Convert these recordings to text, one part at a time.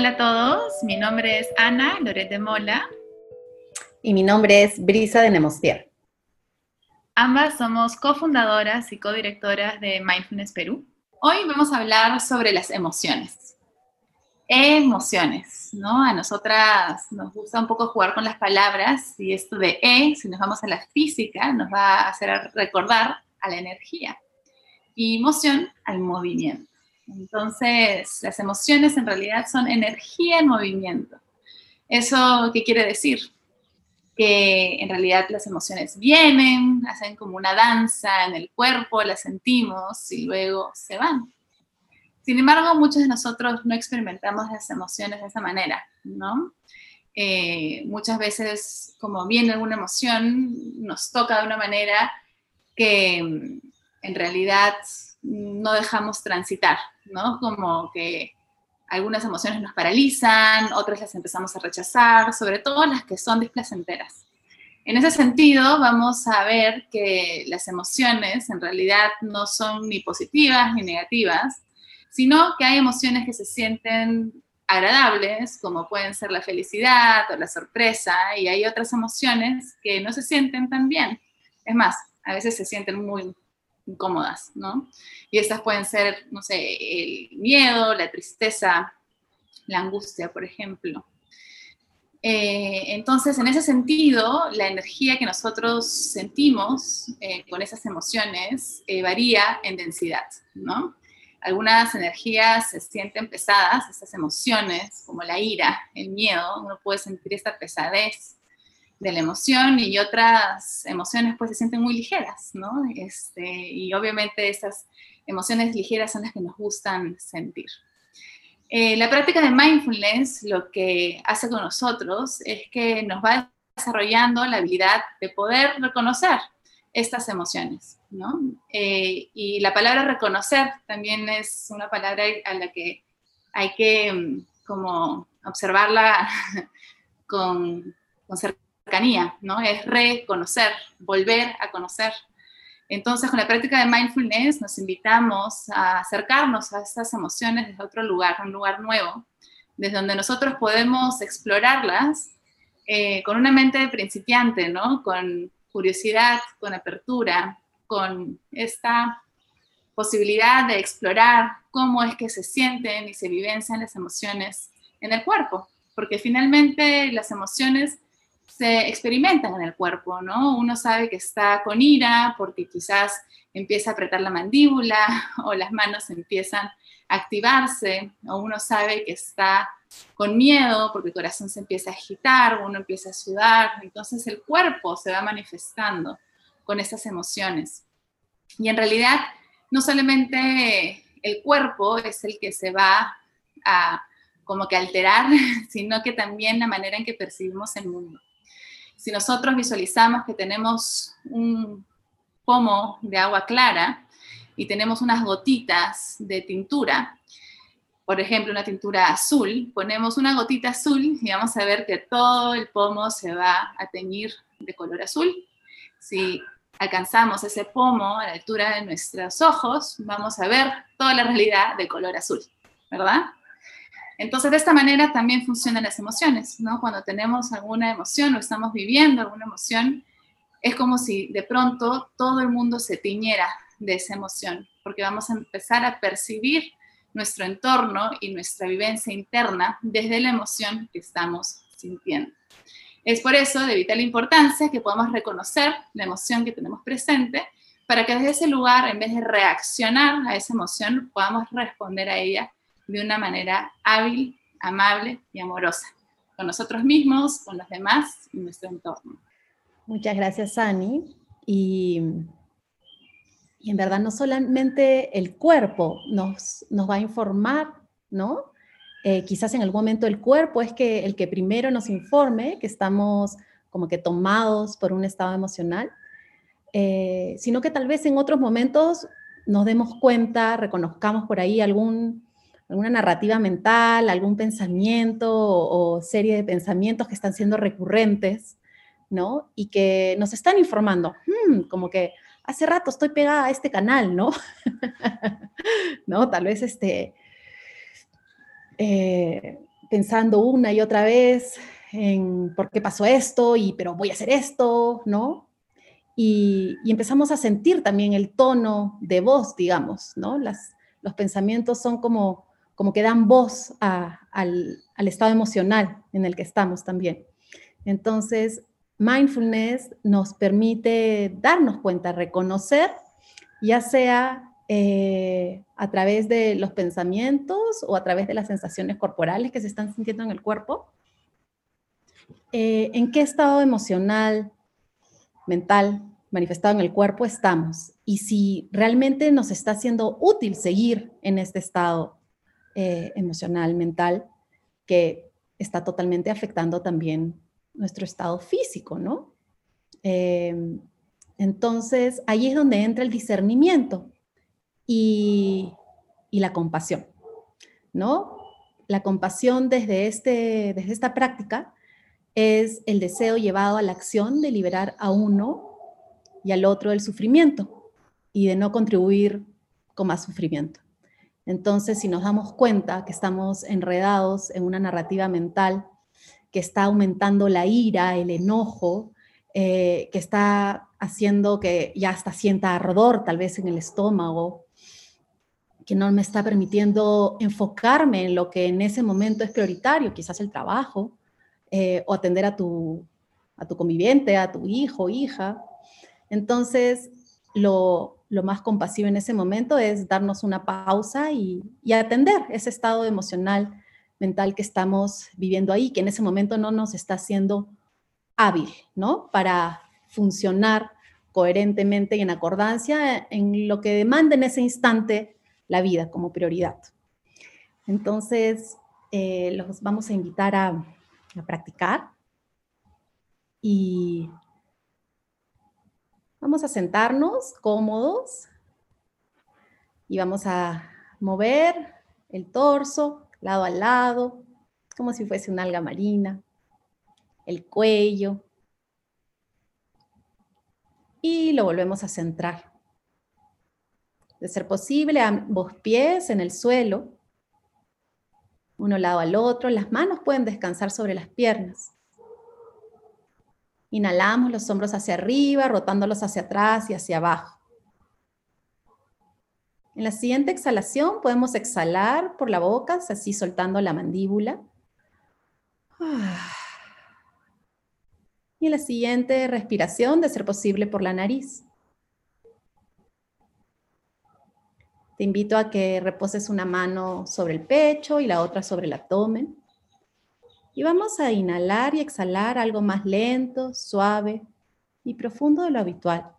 Hola a todos, mi nombre es Ana Loret de Mola. Y mi nombre es Brisa de Nemostier. Ambas somos cofundadoras y codirectoras de Mindfulness Perú. Hoy vamos a hablar sobre las emociones. Emociones, ¿no? A nosotras nos gusta un poco jugar con las palabras y esto de E, si nos vamos a la física, nos va a hacer recordar a la energía y emoción al movimiento. Entonces, las emociones en realidad son energía en movimiento. ¿Eso qué quiere decir? Que en realidad las emociones vienen, hacen como una danza en el cuerpo, las sentimos y luego se van. Sin embargo, muchos de nosotros no experimentamos las emociones de esa manera, ¿no? Eh, muchas veces, como viene alguna emoción, nos toca de una manera que mm, en realidad no dejamos transitar, ¿no? Como que algunas emociones nos paralizan, otras las empezamos a rechazar, sobre todo las que son displacenteras. En ese sentido, vamos a ver que las emociones en realidad no son ni positivas ni negativas, sino que hay emociones que se sienten agradables, como pueden ser la felicidad o la sorpresa, y hay otras emociones que no se sienten tan bien. Es más, a veces se sienten muy incómodas, ¿no? Y estas pueden ser, no sé, el miedo, la tristeza, la angustia, por ejemplo. Eh, entonces, en ese sentido, la energía que nosotros sentimos eh, con esas emociones eh, varía en densidad, ¿no? Algunas energías se sienten pesadas, esas emociones, como la ira, el miedo, uno puede sentir esta pesadez de la emoción y otras emociones pues se sienten muy ligeras, ¿no? Este, y obviamente esas emociones ligeras son las que nos gustan sentir. Eh, la práctica de mindfulness lo que hace con nosotros es que nos va desarrollando la habilidad de poder reconocer estas emociones, ¿no? Eh, y la palabra reconocer también es una palabra a la que hay que mm, como observarla con, con ¿no? Es reconocer, volver a conocer. Entonces, con la práctica de mindfulness nos invitamos a acercarnos a estas emociones desde otro lugar, un lugar nuevo, desde donde nosotros podemos explorarlas eh, con una mente principiante, ¿no? Con curiosidad, con apertura, con esta posibilidad de explorar cómo es que se sienten y se vivencian las emociones en el cuerpo, porque finalmente las emociones se experimentan en el cuerpo, ¿no? Uno sabe que está con ira porque quizás empieza a apretar la mandíbula o las manos empiezan a activarse, o uno sabe que está con miedo porque el corazón se empieza a agitar, uno empieza a sudar, entonces el cuerpo se va manifestando con esas emociones. Y en realidad, no solamente el cuerpo es el que se va a como que alterar, sino que también la manera en que percibimos el mundo si nosotros visualizamos que tenemos un pomo de agua clara y tenemos unas gotitas de tintura, por ejemplo, una tintura azul, ponemos una gotita azul y vamos a ver que todo el pomo se va a teñir de color azul. Si alcanzamos ese pomo a la altura de nuestros ojos, vamos a ver toda la realidad de color azul, ¿verdad? Entonces, de esta manera también funcionan las emociones, ¿no? Cuando tenemos alguna emoción o estamos viviendo alguna emoción, es como si de pronto todo el mundo se tiñera de esa emoción, porque vamos a empezar a percibir nuestro entorno y nuestra vivencia interna desde la emoción que estamos sintiendo. Es por eso de vital importancia que podamos reconocer la emoción que tenemos presente para que desde ese lugar, en vez de reaccionar a esa emoción, podamos responder a ella de una manera hábil, amable y amorosa, con nosotros mismos, con los demás y nuestro entorno. Muchas gracias, Ani. Y, en verdad no solamente el cuerpo nos, nos va a informar, ¿no? Eh, quizás en algún momento el cuerpo es que el que primero nos informe que estamos como que tomados por un estado emocional, eh, sino que tal vez en otros momentos nos demos cuenta, reconozcamos por ahí algún alguna narrativa mental, algún pensamiento o, serie de pensamientos que están siendo recurrentes, ¿no? Y que nos están informando, hmm, como que hace rato estoy pegada a este canal, ¿no? ¿No? Tal vez este... Eh, pensando una y otra vez en por qué pasó esto y pero voy a hacer esto, ¿no? Y, empezamos a sentir también el tono de voz, digamos, ¿no? Las, los pensamientos son como, como que dan voz al, estado emocional en el que estamos también. Entonces, mindfulness nos permite darnos cuenta, reconocer, ya sea eh, a través de los pensamientos o a través de las sensaciones corporales que se están sintiendo en el cuerpo, eh, en qué estado emocional, mental, manifestado en el cuerpo estamos y si realmente nos está siendo útil seguir en este estado eh, emocional, mental, que está totalmente afectando también nuestro estado físico, ¿no? Eh, entonces, ahí es donde entra el discernimiento y, la compasión, ¿no? La compasión desde, este, desde esta práctica es el deseo llevado a la acción de liberar a uno y al otro del sufrimiento y de no contribuir con más sufrimiento. Entonces, si nos damos cuenta que estamos enredados en una narrativa mental que está aumentando la ira, el enojo, eh, que está haciendo que ya hasta sienta ardor tal vez en el estómago, que no me está permitiendo enfocarme en lo que en ese momento es prioritario, quizás el trabajo, eh, o atender a tu, a tu conviviente, a tu hijo, hija. Entonces, lo, más compasivo en ese momento es darnos una pausa y, atender ese estado emocional mental que estamos viviendo ahí, que en ese momento no nos está haciendo hábil, ¿no? Para funcionar coherentemente y en acordancia en lo que demanda en ese instante la vida como prioridad. Entonces, eh, los vamos a invitar a, a practicar y vamos a sentarnos cómodos y vamos a mover el torso, lado a lado, como si fuese una alga marina, el cuello. Y lo volvemos a centrar. De ser posible, ambos pies en el suelo, uno lado al otro, las manos pueden descansar sobre las piernas. Inhalamos los hombros hacia arriba, rotándolos hacia atrás y hacia abajo. En la siguiente exhalación podemos exhalar por la boca, así soltando la mandíbula. Y en la siguiente respiración, de ser posible, por la nariz. Te invito a que reposes una mano sobre el pecho y la otra sobre el abdomen. Y vamos a inhalar y exhalar algo más lento, suave y profundo de lo habitual.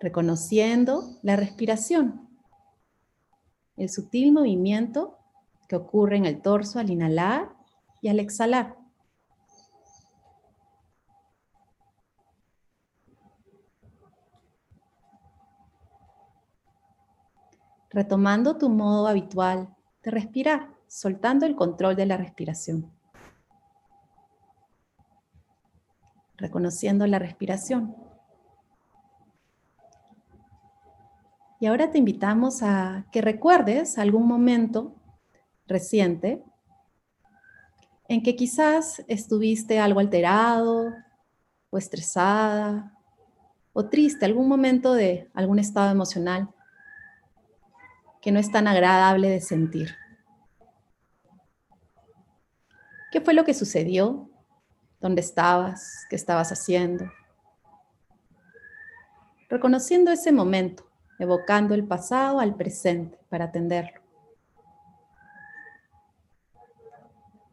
reconociendo la respiración, el sutil movimiento que ocurre en el torso al inhalar y al exhalar. Retomando tu modo habitual de respirar, soltando el control de la respiración. Reconociendo la respiración. Y ahora te invitamos a que recuerdes algún momento reciente en que quizás estuviste algo alterado o estresada o triste, algún momento de algún estado emocional que no es tan agradable de sentir. ¿Qué fue lo que sucedió? ¿Dónde estabas? ¿Qué estabas haciendo? Reconociendo ese momento evocando el pasado al presente para atenderlo.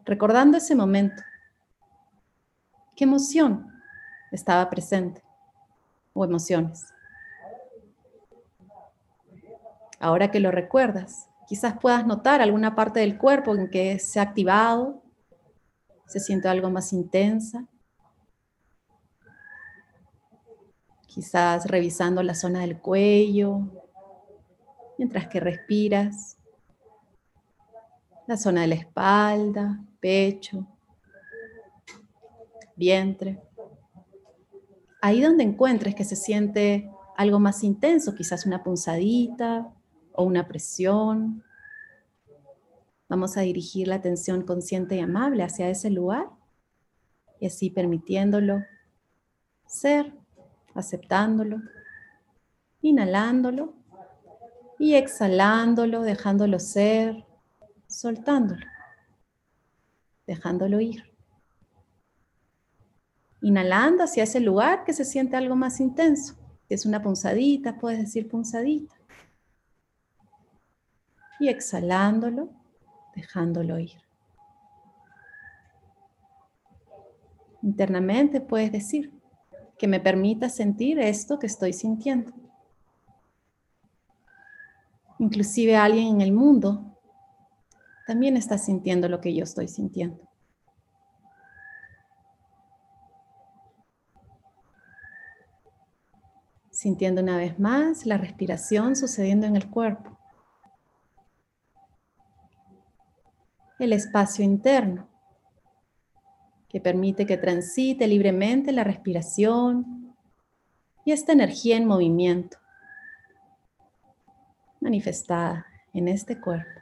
Recordando ese momento, ¿qué emoción estaba presente o emociones? Ahora que lo recuerdas, quizás puedas notar alguna parte del cuerpo en que se ha activado, se siente algo más intensa, quizás revisando la zona del cuello, mientras que respiras, la zona de la espalda, pecho, vientre. Ahí donde encuentres que se siente algo más intenso, quizás una punzadita o una presión. Vamos a dirigir la atención consciente y amable hacia ese lugar y así permitiéndolo ser, aceptándolo, inhalándolo y exhalándolo, dejándolo ser, soltándolo, dejándolo ir. Inhalando hacia ese lugar que se siente algo más intenso. Es una punzadita, puedes decir punzadita. Y exhalándolo, dejándolo ir. Internamente puedes decir que me permita sentir esto que estoy sintiendo. Inclusive alguien en el mundo también está sintiendo lo que yo estoy sintiendo. Sintiendo una vez más la respiración sucediendo en el cuerpo. El espacio interno que permite que transite libremente la respiración y esta energía en movimiento manifestada en este cuerpo.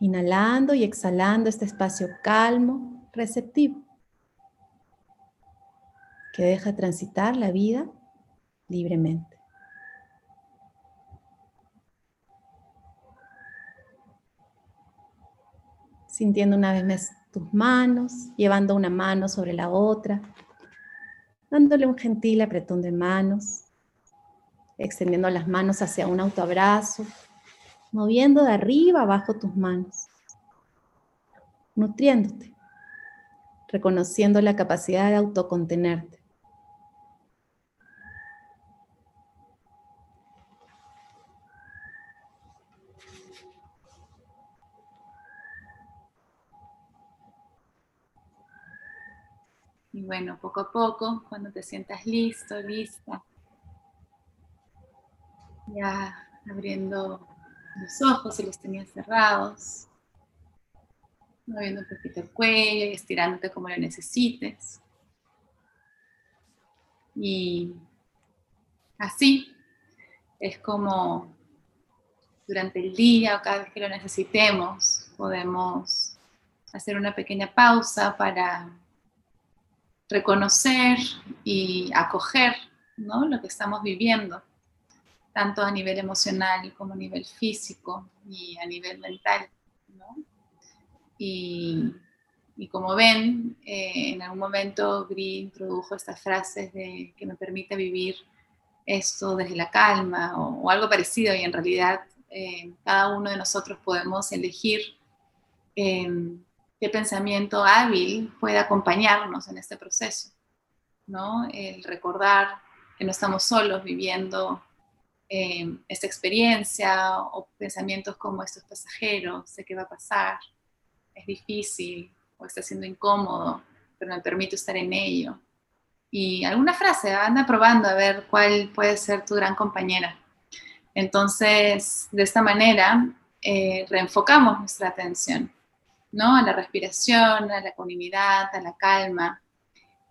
Inhalando y exhalando este espacio calmo, receptivo, que deja transitar la vida libremente. Sintiendo una vez más tus manos, llevando una mano sobre la otra, dándole un gentil apretón de manos extendiendo las manos hacia un autoabrazo, moviendo de arriba abajo tus manos, nutriéndote, reconociendo la capacidad de autocontenerte. Bueno, poco a poco, cuando te sientas listo, lista, ya abriendo los ojos si los tenías cerrados, moviendo un poquito el cuello y estirándote como lo necesites. Y así es como durante el día o cada vez que lo necesitemos podemos hacer una pequeña pausa para reconocer y acoger ¿no? lo que estamos viviendo tanto a nivel emocional como a nivel físico y a nivel mental. Y, como ven, eh, en algún momento Gri introdujo estas frases de que me permite vivir esto desde la calma o, algo parecido y en realidad eh, cada uno de nosotros podemos elegir em, qué pensamiento hábil puede acompañarnos en este proceso, ¿no? El recordar que no estamos solos viviendo eh, esta experiencia o pensamientos como estos pasajeros, sé qué va a pasar, es difícil o está siendo incómodo, pero me permito estar en ello. Y alguna frase, anda probando a ver cuál puede ser tu gran compañera. Entonces, de esta manera, eh, reenfocamos nuestra atención, ¿no? A la respiración, a la comunidad, a la calma.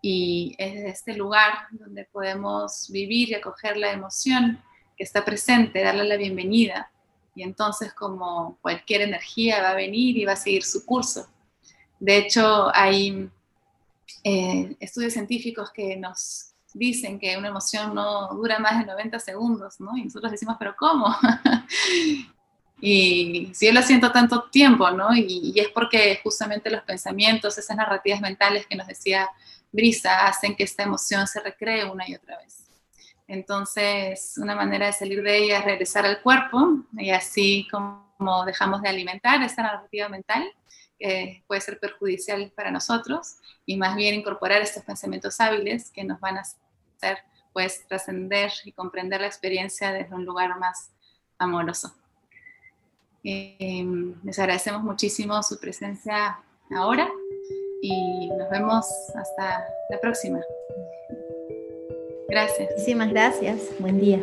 Y es este lugar donde podemos vivir y acoger la emoción que está presente, darle la bienvenida. Y entonces como cualquier energía va a venir y va a seguir su curso. De hecho, hay eh, estudios científicos que nos dicen que una emoción no dura más de 90 segundos, ¿no? Y nosotros decimos, pero ¿cómo? y si yo lo siento tanto tiempo, ¿no? Y, y, es porque justamente los pensamientos, esas narrativas mentales que nos decía Brisa, hacen que esta emoción se recree una y otra vez. Entonces, una manera de salir de ella es regresar al cuerpo y así como dejamos de alimentar esta narrativa mental que puede ser perjudicial para nosotros y más bien incorporar estos pensamientos hábiles que nos van a hacer pues trascender y comprender la experiencia desde un lugar más amoroso. Em, les agradecemos muchísimo su presencia ahora y nos vemos hasta la próxima. Gracias. Muchísimas gracias. Buen día.